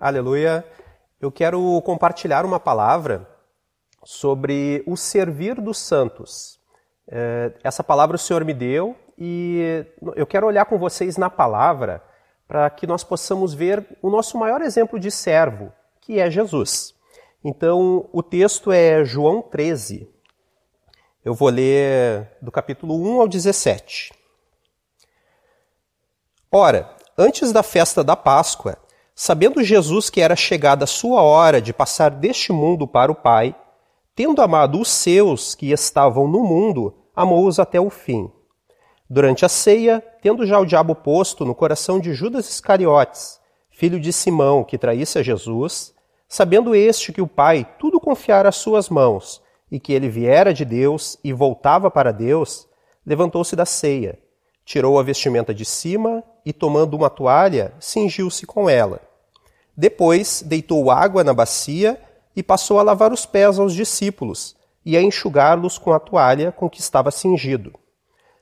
Aleluia. Eu quero compartilhar uma palavra sobre o servir dos santos. É, essa palavra o Senhor me deu e eu quero olhar com vocês na palavra para que nós possamos ver o nosso maior exemplo de servo, que é Jesus. Então, o texto é João 13. Eu vou ler do capítulo 1 ao 17. Ora, antes da festa da Páscoa, Sabendo Jesus que era chegada a sua hora de passar deste mundo para o Pai, tendo amado os seus que estavam no mundo, amou-os até o fim. Durante a ceia, tendo já o diabo posto no coração de Judas Iscariotes, filho de Simão, que traísse a Jesus, sabendo este que o Pai tudo confiara às suas mãos, e que ele viera de Deus e voltava para Deus, levantou-se da ceia, tirou a vestimenta de cima e, tomando uma toalha, cingiu-se com ela. Depois deitou água na bacia e passou a lavar os pés aos discípulos e a enxugá-los com a toalha com que estava cingido.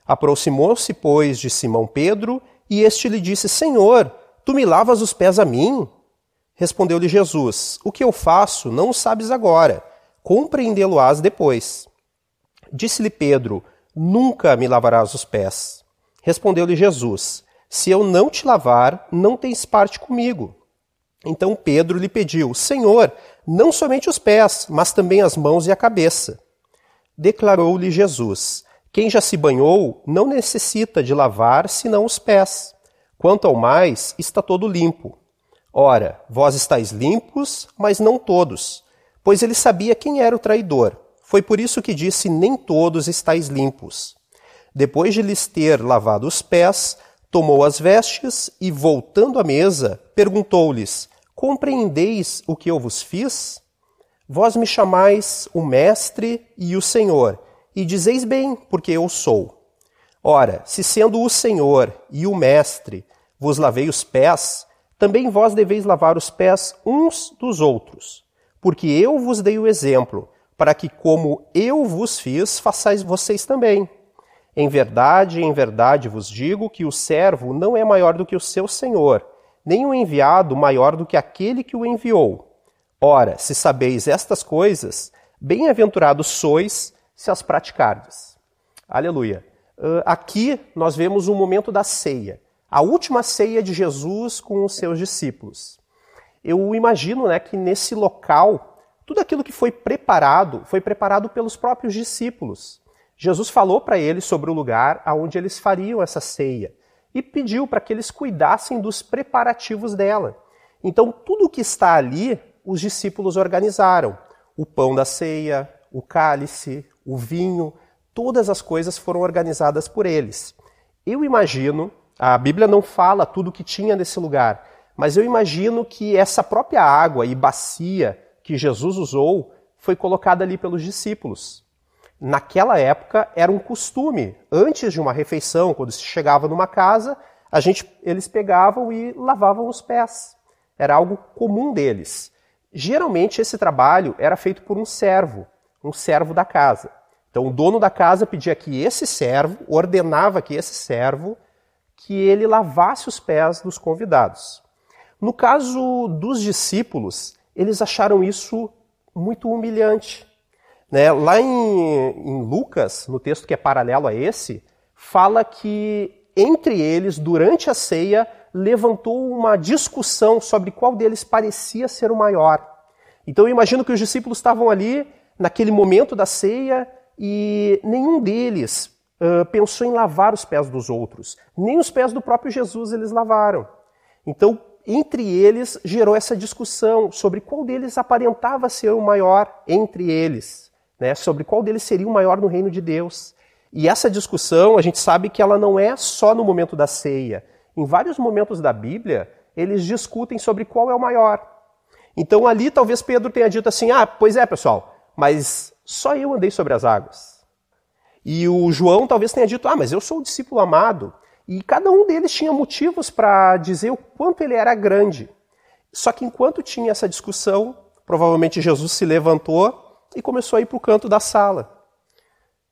Aproximou-se, pois, de Simão Pedro e este lhe disse: Senhor, tu me lavas os pés a mim? Respondeu-lhe Jesus: O que eu faço não o sabes agora, compreendê-lo-ás depois. Disse-lhe Pedro: Nunca me lavarás os pés. Respondeu-lhe Jesus: Se eu não te lavar, não tens parte comigo. Então Pedro lhe pediu: Senhor, não somente os pés, mas também as mãos e a cabeça. Declarou-lhe Jesus: Quem já se banhou não necessita de lavar senão os pés. Quanto ao mais, está todo limpo. Ora, vós estáis limpos, mas não todos. Pois ele sabia quem era o traidor. Foi por isso que disse: Nem todos estáis limpos. Depois de lhes ter lavado os pés, tomou as vestes e, voltando à mesa, perguntou-lhes: Compreendeis o que eu vos fiz? Vós me chamais o Mestre e o Senhor, e dizeis bem, porque eu sou. Ora, se sendo o Senhor e o Mestre vos lavei os pés, também vós deveis lavar os pés uns dos outros. Porque eu vos dei o exemplo, para que, como eu vos fiz, façais vocês também. Em verdade, em verdade vos digo que o servo não é maior do que o seu senhor, nem o enviado maior do que aquele que o enviou. Ora, se sabeis estas coisas, bem-aventurados sois se as praticardes. Aleluia. Aqui nós vemos o momento da ceia, a última ceia de Jesus com os seus discípulos. Eu imagino né, que nesse local, tudo aquilo que foi preparado, foi preparado pelos próprios discípulos. Jesus falou para eles sobre o lugar aonde eles fariam essa ceia e pediu para que eles cuidassem dos preparativos dela. Então, tudo o que está ali, os discípulos organizaram: o pão da ceia, o cálice, o vinho, todas as coisas foram organizadas por eles. Eu imagino, a Bíblia não fala tudo o que tinha nesse lugar, mas eu imagino que essa própria água e bacia que Jesus usou foi colocada ali pelos discípulos. Naquela época era um costume, antes de uma refeição, quando se chegava numa casa, a gente, eles pegavam e lavavam os pés. Era algo comum deles. Geralmente esse trabalho era feito por um servo, um servo da casa. Então o dono da casa pedia que esse servo, ordenava que esse servo, que ele lavasse os pés dos convidados. No caso dos discípulos, eles acharam isso muito humilhante. Né? Lá em, em Lucas, no texto que é paralelo a esse, fala que entre eles, durante a ceia, levantou uma discussão sobre qual deles parecia ser o maior. Então eu imagino que os discípulos estavam ali naquele momento da ceia e nenhum deles uh, pensou em lavar os pés dos outros. Nem os pés do próprio Jesus eles lavaram. Então, entre eles gerou essa discussão sobre qual deles aparentava ser o maior entre eles né, sobre qual deles seria o maior no reino de Deus. E essa discussão, a gente sabe que ela não é só no momento da ceia. Em vários momentos da Bíblia, eles discutem sobre qual é o maior. Então ali talvez Pedro tenha dito assim: ah, pois é, pessoal, mas só eu andei sobre as águas. E o João talvez tenha dito: ah, mas eu sou o discípulo amado. E cada um deles tinha motivos para dizer o quanto ele era grande. Só que enquanto tinha essa discussão, provavelmente Jesus se levantou e começou a ir para o canto da sala.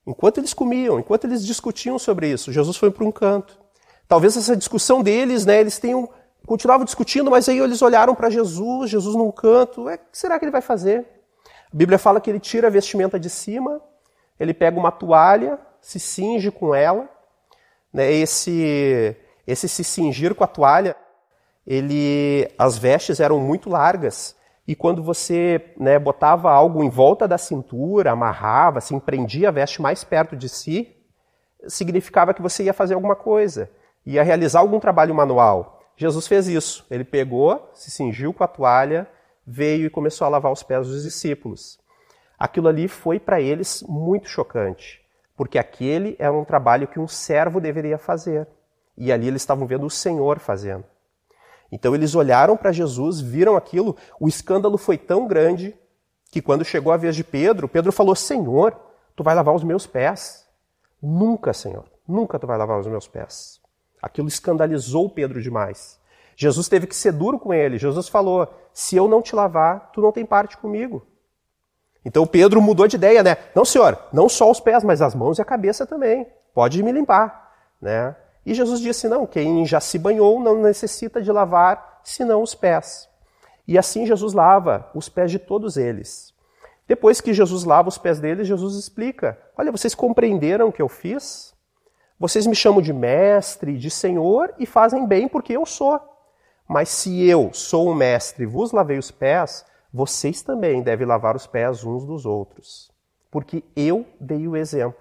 Enquanto eles comiam, enquanto eles discutiam sobre isso, Jesus foi para um canto. Talvez essa discussão deles, né, eles tenham continuavam discutindo, mas aí eles olharam para Jesus, Jesus num canto, é, o que será que ele vai fazer? A Bíblia fala que ele tira a vestimenta de cima, ele pega uma toalha, se cinge com ela. Né? Esse, esse se cingir com a toalha, ele, as vestes eram muito largas, e quando você né, botava algo em volta da cintura, amarrava, assim, prendia a veste mais perto de si, significava que você ia fazer alguma coisa, ia realizar algum trabalho manual. Jesus fez isso. Ele pegou, se cingiu com a toalha, veio e começou a lavar os pés dos discípulos. Aquilo ali foi para eles muito chocante, porque aquele era um trabalho que um servo deveria fazer. E ali eles estavam vendo o Senhor fazendo. Então eles olharam para Jesus, viram aquilo, o escândalo foi tão grande que quando chegou a vez de Pedro, Pedro falou: Senhor, tu vai lavar os meus pés. Nunca, Senhor, nunca tu vai lavar os meus pés. Aquilo escandalizou Pedro demais. Jesus teve que ser duro com ele. Jesus falou: Se eu não te lavar, tu não tem parte comigo. Então Pedro mudou de ideia, né? Não, senhor, não só os pés, mas as mãos e a cabeça também. Pode me limpar, né? E Jesus disse: Não, quem já se banhou não necessita de lavar senão os pés. E assim Jesus lava os pés de todos eles. Depois que Jesus lava os pés deles, Jesus explica: Olha, vocês compreenderam o que eu fiz? Vocês me chamam de mestre, de senhor e fazem bem porque eu sou. Mas se eu sou o mestre e vos lavei os pés, vocês também devem lavar os pés uns dos outros. Porque eu dei o exemplo.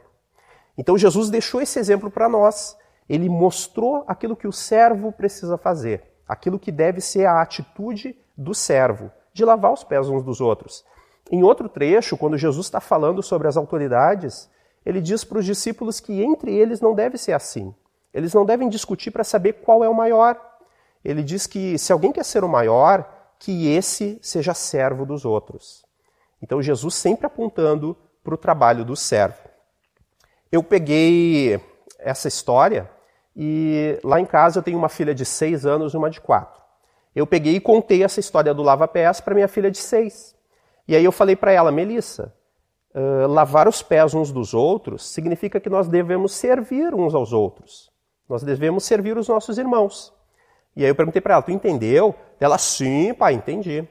Então Jesus deixou esse exemplo para nós. Ele mostrou aquilo que o servo precisa fazer, aquilo que deve ser a atitude do servo, de lavar os pés uns dos outros. Em outro trecho, quando Jesus está falando sobre as autoridades, ele diz para os discípulos que entre eles não deve ser assim. Eles não devem discutir para saber qual é o maior. Ele diz que se alguém quer ser o maior, que esse seja servo dos outros. Então Jesus sempre apontando para o trabalho do servo. Eu peguei essa história e lá em casa eu tenho uma filha de seis anos e uma de quatro. Eu peguei e contei essa história do lava-pés para minha filha de seis. E aí eu falei para ela, Melissa, uh, lavar os pés uns dos outros significa que nós devemos servir uns aos outros. Nós devemos servir os nossos irmãos. E aí eu perguntei para ela, tu entendeu? Ela, sim, pai, entendi.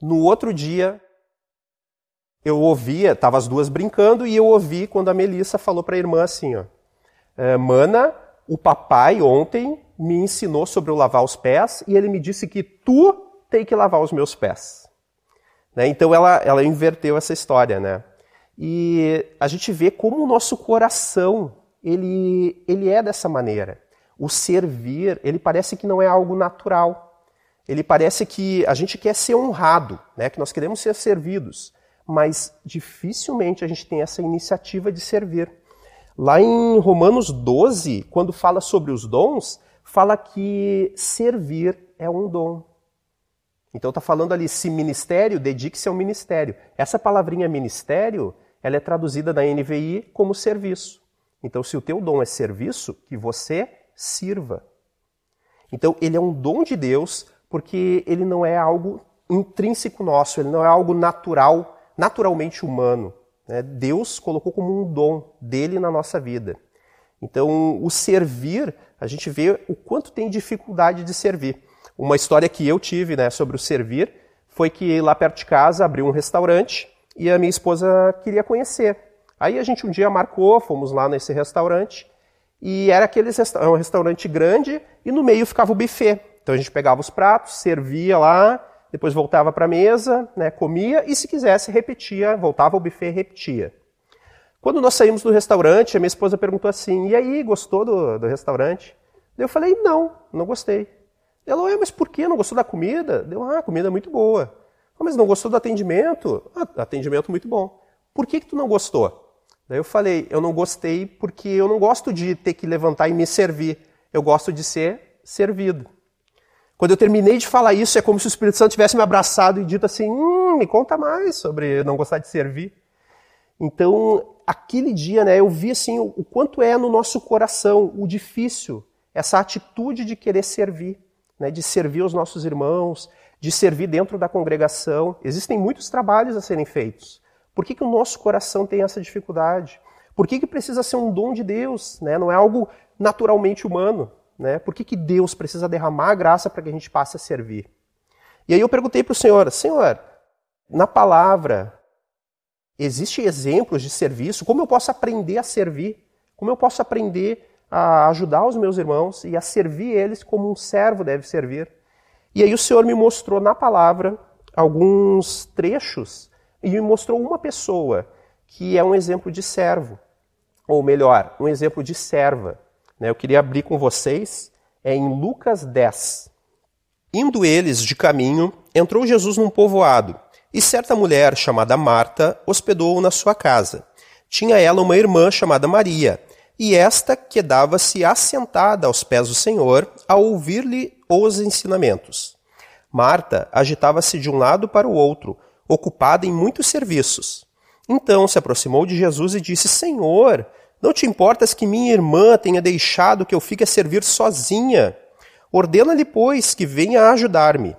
No outro dia, eu ouvia, tava as duas brincando, e eu ouvi quando a Melissa falou para a irmã assim, ó, Mana, o papai ontem me ensinou sobre o lavar os pés, e ele me disse que tu tem que lavar os meus pés. Né? Então ela, ela inverteu essa história, né? E a gente vê como o nosso coração ele, ele é dessa maneira. O servir, ele parece que não é algo natural. Ele parece que a gente quer ser honrado, né? que nós queremos ser servidos, mas dificilmente a gente tem essa iniciativa de servir. Lá em Romanos 12, quando fala sobre os dons, fala que servir é um dom. Então está falando ali, se ministério, dedique-se ao ministério. Essa palavrinha ministério, ela é traduzida na NVI como serviço. Então, se o teu dom é serviço, que você sirva. Então, ele é um dom de Deus, porque ele não é algo intrínseco nosso, ele não é algo natural, naturalmente humano. Né? Deus colocou como um dom dele na nossa vida. Então, o servir, a gente vê o quanto tem dificuldade de servir. Uma história que eu tive né, sobre o servir foi que lá perto de casa abriu um restaurante e a minha esposa queria conhecer. Aí a gente um dia marcou, fomos lá nesse restaurante e era aquele um restaurante grande e no meio ficava o buffet. Então a gente pegava os pratos, servia lá, depois voltava para a mesa, né, comia e se quisesse repetia, voltava ao buffet e repetia. Quando nós saímos do restaurante, a minha esposa perguntou assim: "E aí, gostou do, do restaurante?" Eu falei: "Não, não gostei." Ela, mas por que? Não gostou da comida? Deu, ah, a comida é muito boa. Ah, mas não gostou do atendimento? Ah, atendimento muito bom. Por que, que tu não gostou? Daí eu falei, eu não gostei porque eu não gosto de ter que levantar e me servir. Eu gosto de ser servido. Quando eu terminei de falar isso, é como se o Espírito Santo tivesse me abraçado e dito assim: hum, me conta mais sobre não gostar de servir. Então, aquele dia, né, eu vi assim o, quanto é no nosso coração o difícil essa atitude de querer servir né, de servir os nossos irmãos, de servir dentro da congregação. Existem muitos trabalhos a serem feitos. Por que, que o nosso coração tem essa dificuldade? Por que, que precisa ser um dom de Deus? Né? Não é algo naturalmente humano. Né? Por que, que Deus precisa derramar a graça para que a gente passe a servir? E aí eu perguntei para o Senhor, Senhor, na palavra, existem exemplos de serviço? Como eu posso aprender a servir? Como eu posso aprender a ajudar os meus irmãos e a servir eles como um servo deve servir? E aí o Senhor me mostrou na palavra alguns trechos e me mostrou uma pessoa que é um exemplo de servo, ou melhor, um exemplo de serva. Né? Eu queria abrir com vocês, é em Lucas 10. Indo eles de caminho, entrou Jesus num povoado, e certa mulher chamada Marta hospedou-o na sua casa. Tinha ela uma irmã chamada Maria, e esta quedava-se assentada aos pés do Senhor a ouvir-lhe os ensinamentos. Marta agitava-se de um lado para o outro, ocupada em muitos serviços. Então se aproximou de Jesus e disse: Senhor, não te importas que minha irmã tenha deixado que eu fique a servir sozinha? Ordena-lhe, pois, que venha ajudar-me.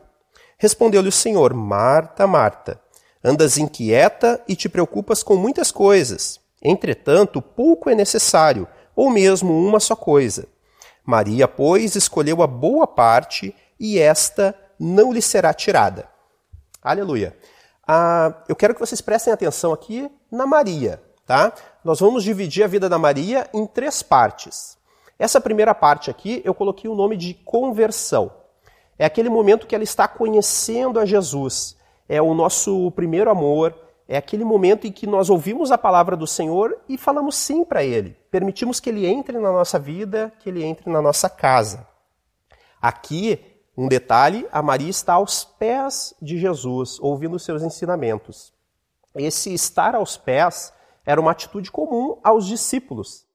Respondeu-lhe o Senhor: Marta, Marta, andas inquieta e te preocupas com muitas coisas. Entretanto, pouco é necessário, ou mesmo uma só coisa. Maria, pois, escolheu a boa parte, e esta não lhe será tirada. Aleluia. Ah, eu quero que vocês prestem atenção aqui na Maria, tá? Nós vamos dividir a vida da Maria em três partes. Essa primeira parte aqui eu coloquei o nome de conversão. É aquele momento que ela está conhecendo a Jesus. É o nosso primeiro amor, é aquele momento em que nós ouvimos a palavra do Senhor e falamos sim para Ele. Permitimos que Ele entre na nossa vida, que Ele entre na nossa casa. Aqui um detalhe: a Maria está aos pés de Jesus, ouvindo os seus ensinamentos. Esse estar aos pés era uma atitude comum aos discípulos.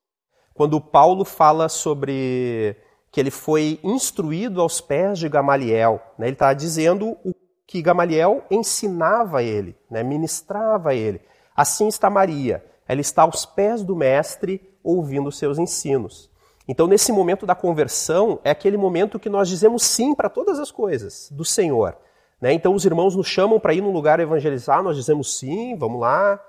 Quando Paulo fala sobre que ele foi instruído aos pés de Gamaliel, né, ele está dizendo o que Gamaliel ensinava a ele, né, ministrava a ele. Assim está Maria, ela está aos pés do Mestre, ouvindo seus ensinos. Então, nesse momento da conversão, é aquele momento que nós dizemos sim para todas as coisas do Senhor. Né? Então, os irmãos nos chamam para ir num lugar evangelizar, nós dizemos sim, vamos lá.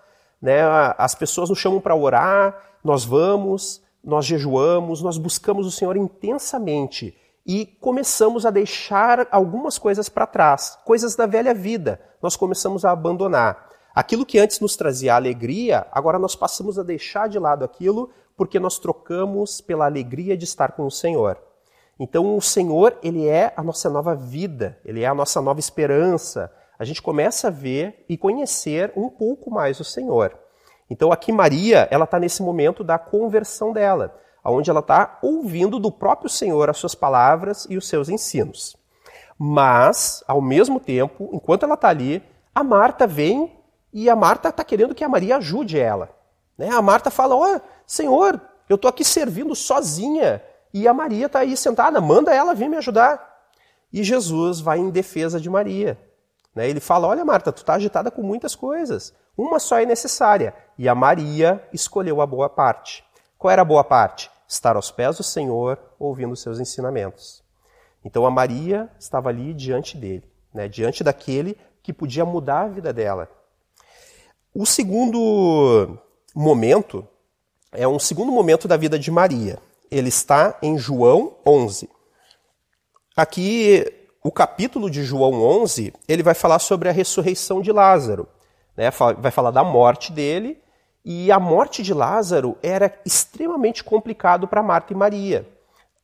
Né? As pessoas nos chamam para orar, nós vamos, nós jejuamos, nós buscamos o Senhor intensamente e começamos a deixar algumas coisas para trás, coisas da velha vida, nós começamos a abandonar. Aquilo que antes nos trazia alegria, agora nós passamos a deixar de lado aquilo porque nós trocamos pela alegria de estar com o Senhor. Então o Senhor, ele é a nossa nova vida, ele é a nossa nova esperança. A gente começa a ver e conhecer um pouco mais o Senhor. Então aqui Maria, ela está nesse momento da conversão dela, onde ela está ouvindo do próprio Senhor as suas palavras e os seus ensinos. Mas, ao mesmo tempo, enquanto ela está ali, a Marta vem e a Marta está querendo que a Maria ajude ela. Né? A Marta fala: Ó, oh, Senhor, eu estou aqui servindo sozinha e a Maria está aí sentada, manda ela vir me ajudar. E Jesus vai em defesa de Maria. Né? Ele fala: Olha, Marta, tu está agitada com muitas coisas, uma só é necessária. E a Maria escolheu a boa parte. Qual era a boa parte? Estar aos pés do Senhor, ouvindo seus ensinamentos. Então a Maria estava ali diante dele, né? diante daquele que podia mudar a vida dela. O segundo momento é um segundo momento da vida de Maria. Ele está em João 11. Aqui, o capítulo de João 11, ele vai falar sobre a ressurreição de Lázaro. Né? Vai falar da morte dele. E a morte de Lázaro era extremamente complicado para Marta e Maria.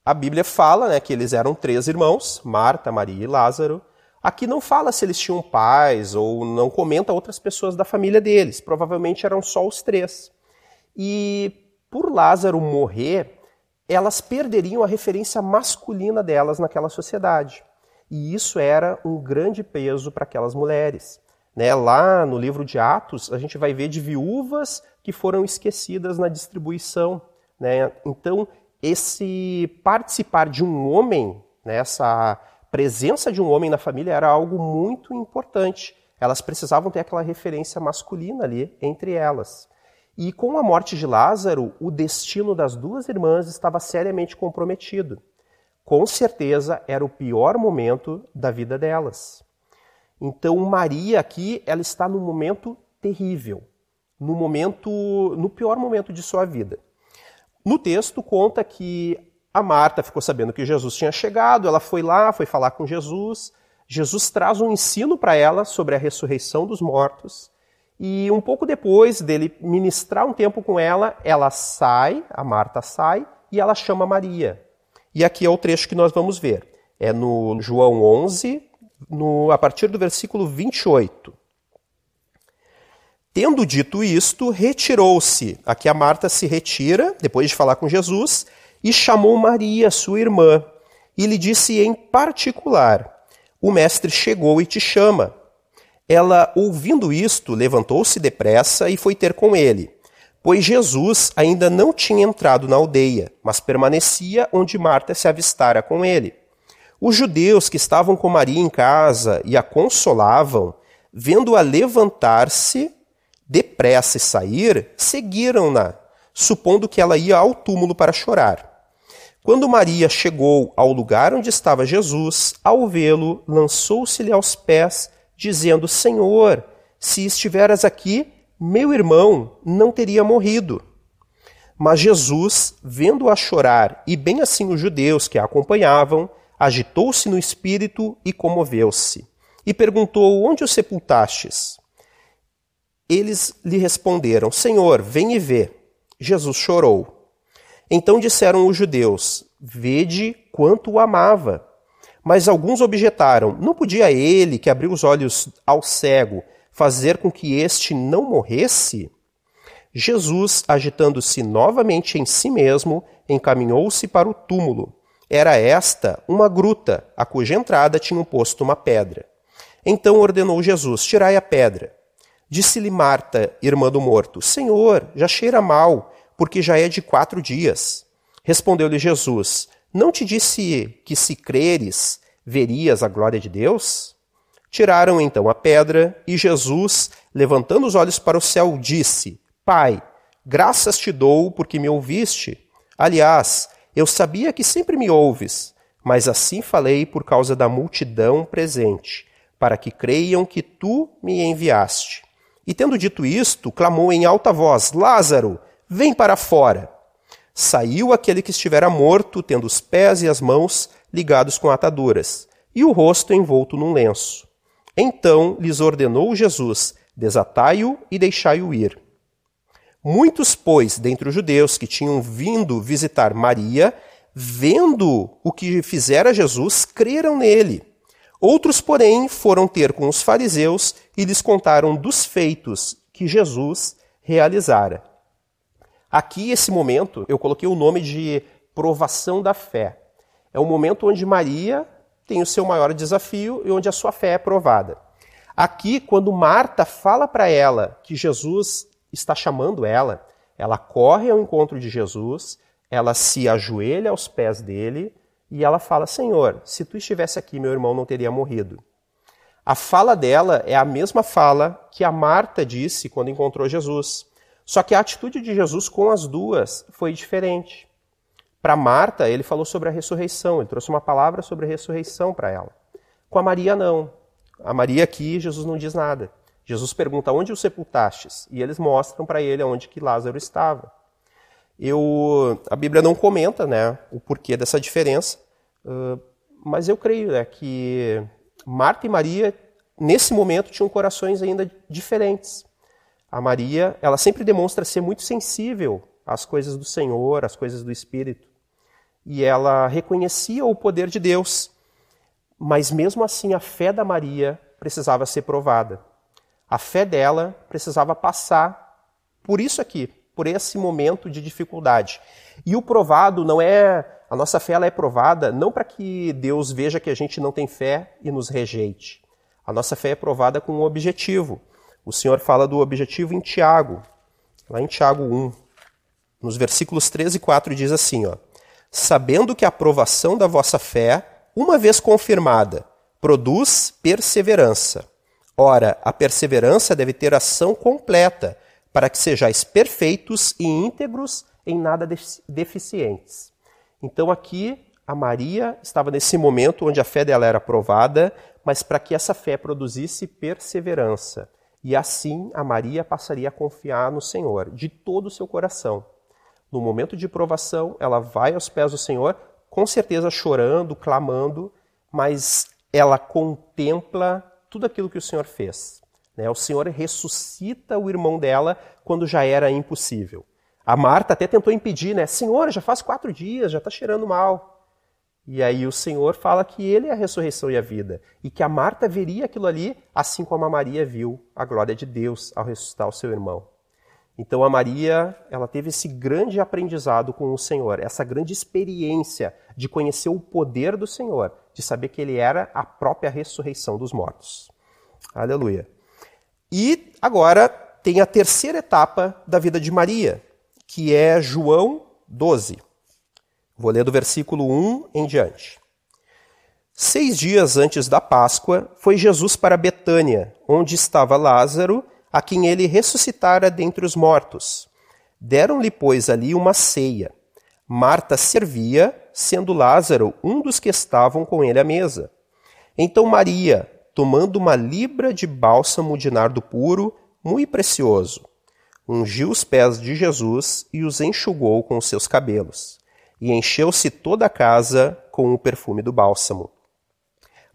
A Bíblia fala né, que eles eram três irmãos, Marta, Maria e Lázaro. Aqui não fala se eles tinham pais ou não comenta outras pessoas da família deles. Provavelmente eram só os três. E por Lázaro morrer, elas perderiam a referência masculina delas naquela sociedade. E isso era um grande peso para aquelas mulheres. Né? Lá no livro de Atos, a gente vai ver de viúvas que foram esquecidas na distribuição. Né? Então, esse participar de um homem, né? essa presença de um homem na família era algo muito importante. Elas precisavam ter aquela referência masculina ali entre elas. E com a morte de Lázaro, o destino das duas irmãs estava seriamente comprometido. Com certeza era o pior momento da vida delas. Então Maria aqui, ela está num momento terrível, no momento, no pior momento de sua vida. No texto conta que A Marta ficou sabendo que Jesus tinha chegado, ela foi lá, foi falar com Jesus. Jesus traz um ensino para ela sobre a ressurreição dos mortos. E um pouco depois dele ministrar um tempo com ela, ela sai, a Marta sai, e ela chama Maria. E aqui é o trecho que nós vamos ver. É no João 11, no, a partir do versículo 28. Tendo dito isto, retirou-se. Aqui a Marta se retira, depois de falar com Jesus, e chamou Maria, sua irmã, e lhe disse em particular: O mestre chegou e te chama. Ela, ouvindo isto, levantou-se depressa e foi ter com ele, pois Jesus ainda não tinha entrado na aldeia, mas permanecia onde Marta se avistara com ele. Os judeus que estavam com Maria em casa e a consolavam, vendo-a levantar-se depressa e sair, seguiram-na, supondo que ela ia ao túmulo para chorar. Quando Maria chegou ao lugar onde estava Jesus, ao vê-lo, lançou-se-lhe aos pés, dizendo: Senhor, se estiveras aqui, meu irmão não teria morrido. Mas Jesus, vendo-a chorar, e bem assim os judeus que a acompanhavam, agitou-se no espírito e comoveu-se. E perguntou: Onde o sepultastes? Eles lhe responderam: Senhor, vem e vê. Jesus chorou. Então disseram os judeus: Vede quanto o amava. Mas alguns objetaram: Não podia ele, que abriu os olhos ao cego, fazer com que este não morresse? Jesus, agitando-se novamente em si mesmo, encaminhou-se para o túmulo. Era esta uma gruta, a cuja entrada tinham posto uma pedra. Então ordenou Jesus: Tirai a pedra. Disse-lhe Marta, irmã do morto: Senhor, já cheira mal porque já é de quatro dias. Respondeu-lhe Jesus: Não te disse que se creres, verias a glória de Deus? Tiraram então a pedra, e Jesus, levantando os olhos para o céu, disse: Pai, graças te dou porque me ouviste. Aliás, eu sabia que sempre me ouves, mas assim falei por causa da multidão presente, para que creiam que tu me enviaste. E tendo dito isto, clamou em alta voz: Lázaro, Vem para fora. Saiu aquele que estivera morto, tendo os pés e as mãos ligados com ataduras, e o rosto envolto num lenço. Então lhes ordenou Jesus: Desatai-o e deixai-o ir. Muitos, pois, dentre os judeus que tinham vindo visitar Maria, vendo o que fizera Jesus, creram nele. Outros, porém, foram ter com os fariseus e lhes contaram dos feitos que Jesus realizara. Aqui, esse momento, eu coloquei o nome de provação da fé. É o momento onde Maria tem o seu maior desafio e onde a sua fé é provada. Aqui, quando Marta fala para ela que Jesus está chamando ela, ela corre ao encontro de Jesus, ela se ajoelha aos pés dele e ela fala: Senhor, se tu estivesse aqui, meu irmão não teria morrido. A fala dela é a mesma fala que a Marta disse quando encontrou Jesus. Só que a atitude de Jesus com as duas foi diferente. Para Marta, ele falou sobre a ressurreição, ele trouxe uma palavra sobre a ressurreição para ela. Com a Maria, não. A Maria aqui, Jesus não diz nada. Jesus pergunta: Onde o sepultastes? E eles mostram para ele onde que Lázaro estava. Eu, a Bíblia não comenta né, o porquê dessa diferença, uh, mas eu creio né, que Marta e Maria, nesse momento, tinham corações ainda diferentes. A Maria, ela sempre demonstra ser muito sensível às coisas do Senhor, às coisas do Espírito. E ela reconhecia o poder de Deus. Mas mesmo assim, a fé da Maria precisava ser provada. A fé dela precisava passar por isso aqui, por esse momento de dificuldade. E o provado não é. A nossa fé ela é provada não para que Deus veja que a gente não tem fé e nos rejeite. A nossa fé é provada com um objetivo o Senhor fala do objetivo em Tiago, lá em Tiago 1. Nos versículos 13 e 4 diz assim, ó: Sabendo que a aprovação da vossa fé, uma vez confirmada, produz perseverança. Ora, a perseverança deve ter ação completa, para que sejais perfeitos e íntegros em nada deficientes. Então aqui a Maria estava nesse momento onde a fé dela era aprovada, mas para que essa fé produzisse perseverança. E assim a Maria passaria a confiar no Senhor de todo o seu coração. No momento de provação, ela vai aos pés do Senhor, com certeza chorando, clamando, mas ela contempla tudo aquilo que o Senhor fez. Né? O Senhor ressuscita o irmão dela quando já era impossível. A Marta até tentou impedir, né? Senhor, já faz quatro dias, já está cheirando mal. E aí o Senhor fala que ele é a ressurreição e a vida. E que a Marta veria aquilo ali, assim como a Maria viu a glória de Deus ao ressuscitar o seu irmão. Então a Maria, ela teve esse grande aprendizado com o Senhor, essa grande experiência de conhecer o poder do Senhor, de saber que ele era a própria ressurreição dos mortos. Aleluia. E agora tem a terceira etapa da vida de Maria, que é João 12. Vou ler do versículo 1 em diante. Seis dias antes da Páscoa, foi Jesus para Betânia, onde estava Lázaro, a quem ele ressuscitara dentre os mortos. Deram-lhe, pois, ali uma ceia. Marta servia, sendo Lázaro um dos que estavam com ele à mesa. Então Maria, tomando uma libra de bálsamo de nardo puro, muito precioso, ungiu os pés de Jesus e os enxugou com os seus cabelos, e encheu-se toda a casa com o perfume do bálsamo.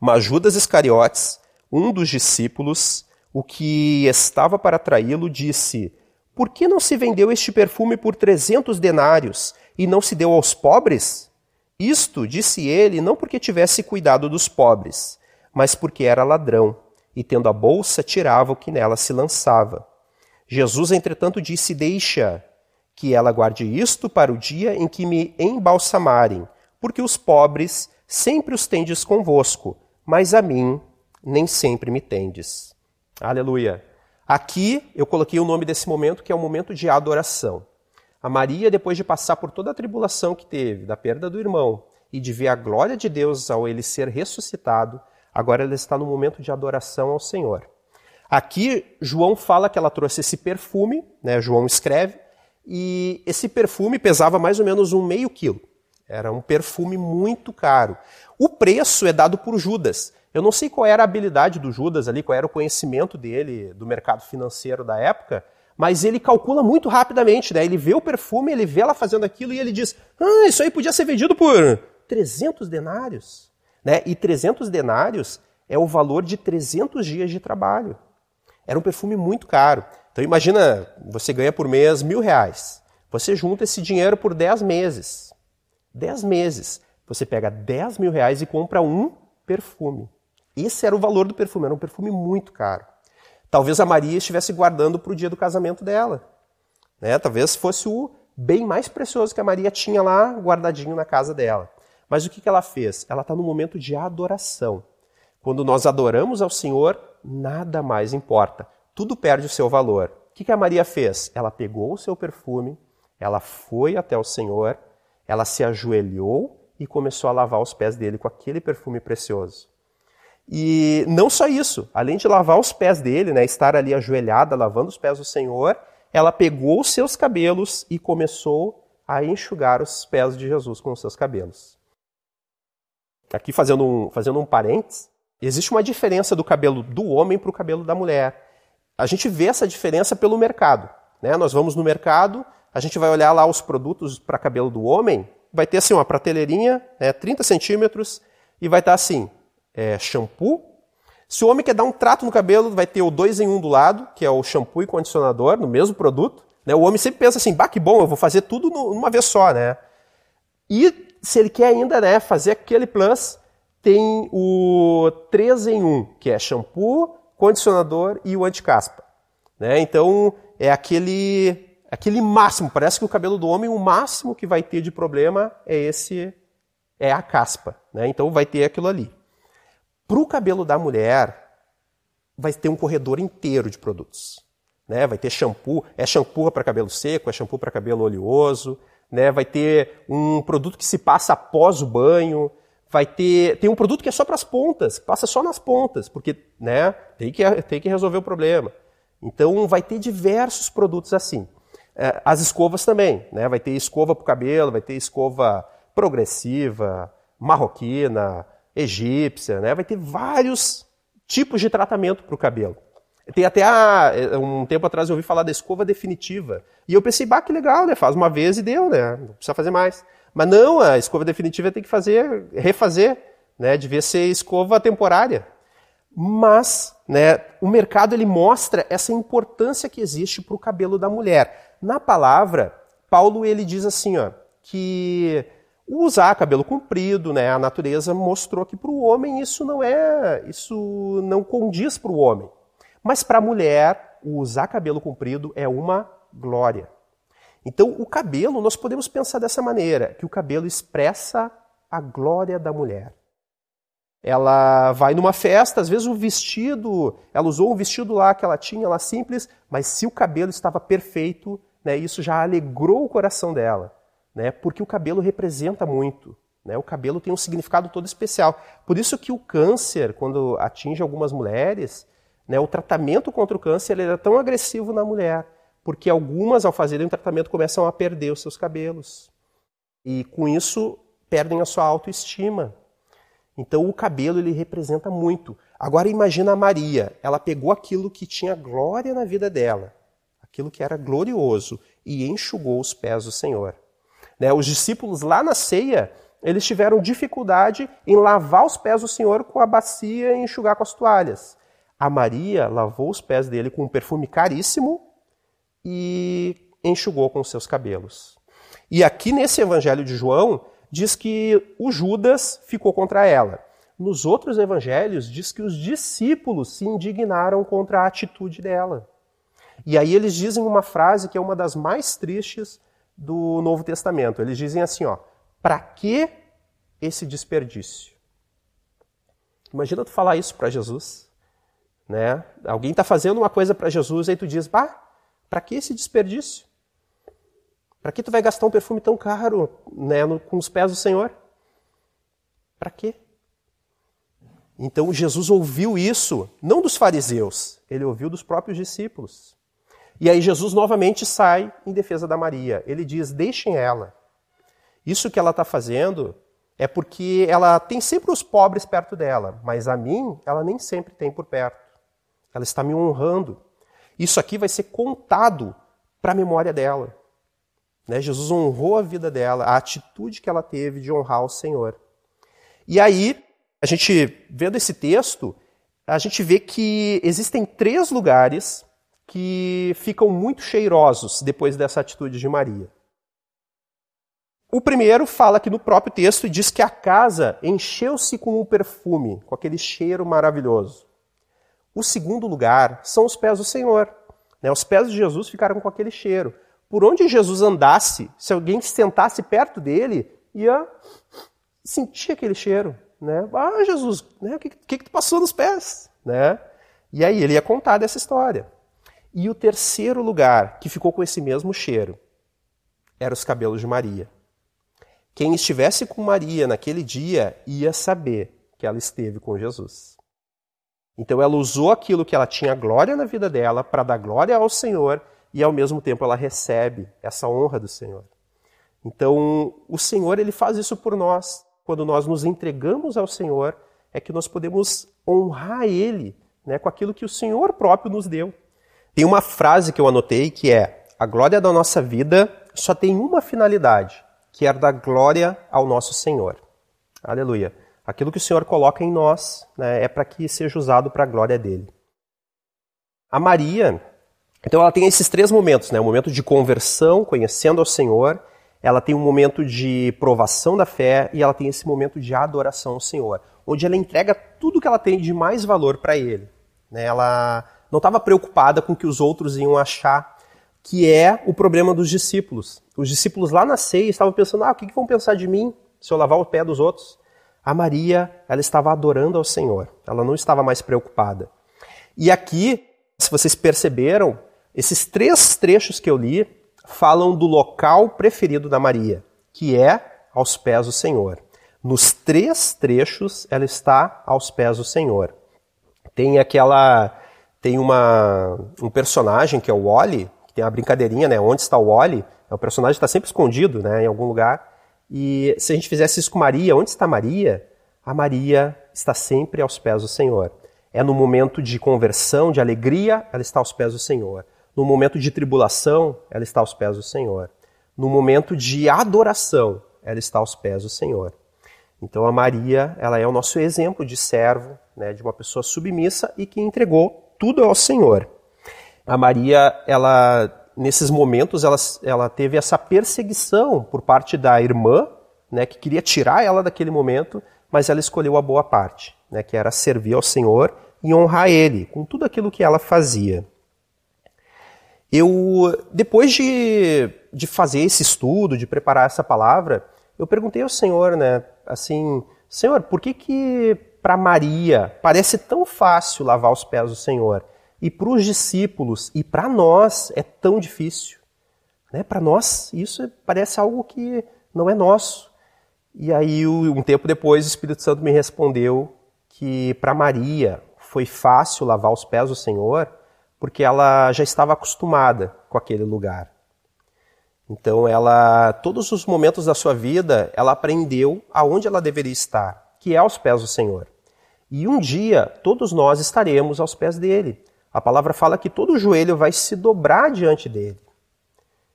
Mas Judas Iscariotes, um dos discípulos, o que estava para traí-lo, disse: Por que não se vendeu este perfume por trezentos denários e não se deu aos pobres? Isto, disse ele, não porque tivesse cuidado dos pobres, mas porque era ladrão, e tendo a bolsa, tirava o que nela se lançava. Jesus, entretanto, disse: Deixa que ela guarde isto para o dia em que me embalsamarem, porque os pobres sempre os tendes convosco, mas a mim nem sempre me tendes. Aleluia. Aqui eu coloquei o nome desse momento que é o momento de adoração. A Maria, depois de passar por toda a tribulação que teve, da perda do irmão, e de ver a glória de Deus ao ele ser ressuscitado, agora ela está no momento de adoração ao Senhor. Aqui, João fala que ela trouxe esse perfume, né? João escreve, e esse perfume pesava mais ou menos um meio quilo. Era um perfume muito caro. O preço é dado por Judas. Eu não sei qual era a habilidade do Judas ali, qual era o conhecimento dele do mercado financeiro da época, mas ele calcula muito rapidamente, né? Ele vê o perfume, ele vê ela fazendo aquilo e ele diz: "Ah, isso aí podia ser vendido por 300 denários", né? E 300 denários é o valor de 300 dias de trabalho. Era um perfume muito caro. Então imagina, você ganha por mês mil reais. Você junta esse dinheiro por 10 meses. 10 meses. Você pega 10 mil reais e compra um perfume. Esse era o valor do perfume, era um perfume muito caro. Talvez a Maria estivesse guardando para o dia do casamento dela. Né? Talvez fosse o bem mais precioso que a Maria tinha lá guardadinho na casa dela. Mas o que, que ela fez? Ela está no momento de adoração. Quando nós adoramos ao Senhor, nada mais importa. Tudo perde o seu valor. O que, que a Maria fez? Ela pegou o seu perfume, ela foi até o Senhor, ela se ajoelhou e começou a lavar os pés dele com aquele perfume precioso. E não só isso, além de lavar os pés dele, né, estar ali ajoelhada lavando os pés do Senhor, ela pegou os seus cabelos e começou a enxugar os pés de Jesus com os seus cabelos. Aqui fazendo um, fazendo um parênteses, existe uma diferença do cabelo do homem para o cabelo da mulher. A gente vê essa diferença pelo mercado. Né? Nós vamos no mercado, a gente vai olhar lá os produtos para cabelo do homem, vai ter assim uma prateleirinha, né, 30 centímetros, e vai estar assim, é, shampoo. Se o homem quer dar um trato no cabelo, vai ter o dois em um do lado, que é o shampoo e condicionador, no mesmo produto. Né? O homem sempre pensa assim, bah, que bom, eu vou fazer tudo numa vez só, né? E se ele quer ainda né, fazer aquele plus, tem o 3 em 1, que é shampoo, condicionador e o anticaspa. Né? Então, é aquele, aquele máximo. Parece que o cabelo do homem, o máximo que vai ter de problema é esse, é a caspa. Né? Então, vai ter aquilo ali. Para o cabelo da mulher, vai ter um corredor inteiro de produtos. Né? Vai ter shampoo, é shampoo para cabelo seco, é shampoo para cabelo oleoso, né? vai ter um produto que se passa após o banho, vai ter tem um produto que é só para as pontas, passa só nas pontas, porque né, tem, que, tem que resolver o problema. Então vai ter diversos produtos assim. É, as escovas também, né? vai ter escova para o cabelo, vai ter escova progressiva, marroquina, egípcia, né? Vai ter vários tipos de tratamento para o cabelo. Tem até a, é, um tempo atrás eu ouvi falar da escova definitiva. E eu pensei, bah, que legal, né? Faz uma vez e deu, né? Não precisa fazer mais. Mas não, a escova definitiva tem que fazer, refazer, né? Devia ser escova temporária. Mas, né, o mercado ele mostra essa importância que existe para o cabelo da mulher. Na palavra, Paulo ele diz assim, ó, que usar cabelo comprido, né, a natureza mostrou que para o homem isso não é, isso não condiz para o homem. Mas para a mulher, usar cabelo comprido é uma glória. Então, o cabelo, nós podemos pensar dessa maneira, que o cabelo expressa a glória da mulher. Ela vai numa festa, às vezes o vestido, ela usou um vestido lá que ela tinha, lá simples, mas se o cabelo estava perfeito, né, isso já alegrou o coração dela, né, porque o cabelo representa muito. Né, o cabelo tem um significado todo especial. Por isso que o câncer, quando atinge algumas mulheres, né, o tratamento contra o câncer ele é tão agressivo na mulher, porque algumas, ao fazerem o tratamento, começam a perder os seus cabelos. E com isso, perdem a sua autoestima. Então, o cabelo ele representa muito. Agora, imagina a Maria. Ela pegou aquilo que tinha glória na vida dela, aquilo que era glorioso, e enxugou os pés do Senhor. Né, os discípulos lá na ceia, eles tiveram dificuldade em lavar os pés do Senhor com a bacia e enxugar com as toalhas. A Maria lavou os pés dele com um perfume caríssimo e enxugou com seus cabelos. E aqui nesse Evangelho de João, diz que o Judas ficou contra ela. Nos outros evangelhos, diz que os discípulos se indignaram contra a atitude dela. E aí eles dizem uma frase que é uma das mais tristes do Novo Testamento. Eles dizem assim, ó: "Para que esse desperdício?" Imagina tu falar isso para Jesus. Né? Alguém está fazendo uma coisa para Jesus e tu diz, bah, para que esse desperdício? Para que tu vai gastar um perfume tão caro né, no, com os pés do Senhor? Para quê? Então Jesus ouviu isso, não dos fariseus, ele ouviu dos próprios discípulos. E aí Jesus novamente sai em defesa da Maria. Ele diz: deixem ela. Isso que ela está fazendo é porque ela tem sempre os pobres perto dela, mas a mim ela nem sempre tem por perto. Ela está me honrando. Isso aqui vai ser contado para a memória dela. Né? Jesus honrou a vida dela, a atitude que ela teve de honrar o Senhor. E aí, a gente, vendo esse texto, a gente vê que existem três lugares que ficam muito cheirosos depois dessa atitude de Maria. O primeiro fala aqui no próprio texto diz que a casa encheu-se com um perfume, com aquele cheiro maravilhoso. O segundo lugar são os pés do Senhor. Né? Os pés de Jesus ficaram com aquele cheiro. Por onde Jesus andasse, se alguém sentasse perto dele, ia sentir aquele cheiro. Né? Ah, Jesus, né? o que, que, que tu passou nos pés? Né? E aí ele ia contar dessa história. E o terceiro lugar que ficou com esse mesmo cheiro eram os cabelos de Maria. Quem estivesse com Maria naquele dia ia saber que ela esteve com Jesus. Então ela usou aquilo que ela tinha glória na vida dela para dar glória ao Senhor e ao mesmo tempo ela recebe essa honra do Senhor. Então o Senhor ele faz isso por nós. Quando nós nos entregamos ao Senhor, é que nós podemos honrar Ele né, com aquilo que o Senhor próprio nos deu. Tem uma frase que eu anotei que é: a glória da nossa vida só tem uma finalidade, que é dar glória ao nosso Senhor. Aleluia. Aquilo que o Senhor coloca em nós né, é para que seja usado para a glória dele. A Maria, então ela tem esses três momentos, né? O momento de conversão, conhecendo ao Senhor, ela tem um momento de provação da fé e ela tem esse momento de adoração ao Senhor, onde ela entrega tudo que ela tem de mais valor para Ele. Né? Ela não estava preocupada com o que os outros iam achar, que é o problema dos discípulos. Os discípulos lá na ceia estavam pensando: ah, o que vão pensar de mim se eu lavar o pé dos outros? A Maria, ela estava adorando ao Senhor. Ela não estava mais preocupada. E aqui, se vocês perceberam, esses três trechos que eu li falam do local preferido da Maria, que é aos pés do Senhor. Nos três trechos, ela está aos pés do Senhor. Tem aquela tem uma, um personagem que é o Wally, que tem a brincadeirinha, né? Onde está o Wally? É um personagem está sempre escondido, né? Em algum lugar. E se a gente fizesse isso com Maria, onde está Maria? A Maria está sempre aos pés do Senhor. É no momento de conversão, de alegria, ela está aos pés do Senhor. No momento de tribulação, ela está aos pés do Senhor. No momento de adoração, ela está aos pés do Senhor. Então a Maria, ela é o nosso exemplo de servo, né, de uma pessoa submissa e que entregou tudo ao Senhor. A Maria, ela nesses momentos, ela, ela teve essa perseguição por parte da irmã, né, que queria tirar ela daquele momento, mas ela escolheu a boa parte, né, que era servir ao Senhor e honrar Ele com tudo aquilo que ela fazia. Eu, depois de, de fazer esse estudo, de preparar essa palavra, eu perguntei ao Senhor, né, assim, Senhor, por que que para Maria parece tão fácil lavar os pés do Senhor e para os discípulos e para nós é tão difícil? Né? Para nós isso parece algo que não é nosso. E aí, um tempo depois, o Espírito Santo me respondeu que para Maria foi fácil lavar os pés do Senhor porque ela já estava acostumada com aquele lugar. Então, ela, todos os momentos da sua vida, ela aprendeu aonde ela deveria estar, que é aos pés do Senhor. E um dia, todos nós estaremos aos pés dele. A palavra fala que todo joelho vai se dobrar diante dele.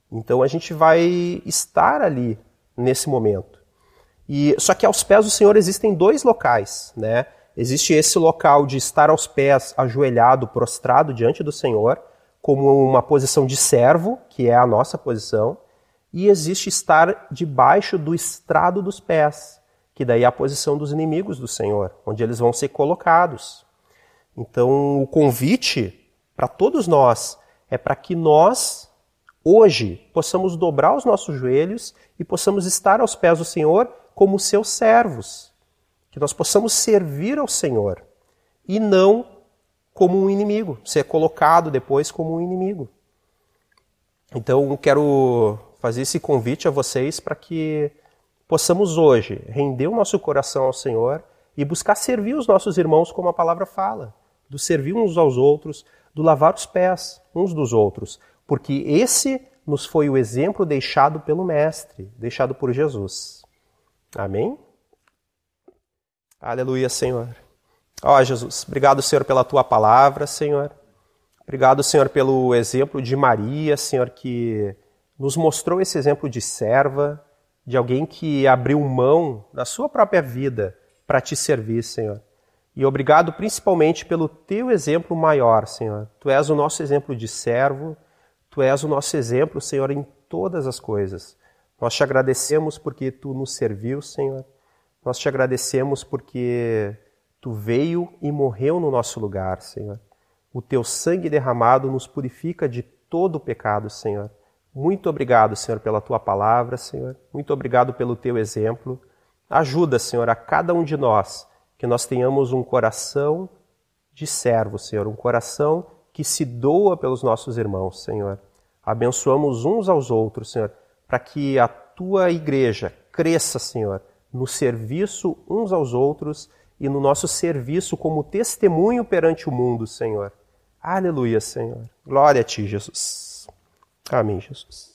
Então, a gente vai estar ali nesse momento. E só que aos pés do Senhor existem dois locais, né? Existe esse local de estar aos pés, ajoelhado, prostrado diante do Senhor, como uma posição de servo, que é a nossa posição, e existe estar debaixo do estrado dos pés, que daí é a posição dos inimigos do Senhor, onde eles vão ser colocados. Então, o convite para todos nós é para que nós, hoje, possamos dobrar os nossos joelhos e possamos estar aos pés do Senhor como seus servos que nós possamos servir ao Senhor e não como um inimigo, ser colocado depois como um inimigo. Então, quero fazer esse convite a vocês para que possamos hoje render o nosso coração ao Senhor e buscar servir os nossos irmãos como a palavra fala, do servir uns aos outros, do lavar os pés uns dos outros, porque esse nos foi o exemplo deixado pelo Mestre, deixado por Jesus. Amém? Aleluia, Senhor. Ó oh, Jesus, obrigado, Senhor, pela tua palavra, Senhor. Obrigado, Senhor, pelo exemplo de Maria, Senhor, que nos mostrou esse exemplo de serva, de alguém que abriu mão da sua própria vida para te servir, Senhor. E obrigado principalmente pelo teu exemplo maior, Senhor. Tu és o nosso exemplo de servo, tu és o nosso exemplo, Senhor, em todas as coisas. Nós te agradecemos porque tu nos serviu, Senhor. Nós te agradecemos porque tu veio e morreu no nosso lugar, Senhor. O teu sangue derramado nos purifica de todo o pecado, Senhor. Muito obrigado, Senhor, pela tua palavra, Senhor. Muito obrigado pelo teu exemplo. Ajuda, Senhor, a cada um de nós que nós tenhamos um coração de servo, Senhor, um coração que se doa pelos nossos irmãos, Senhor. Abençoamos uns aos outros, Senhor, para que a tua igreja cresça, Senhor, no serviço uns aos outros e no nosso serviço como testemunho perante o mundo, Senhor. Aleluia, Senhor. Glória a Ti, Jesus. Amém, Jesus.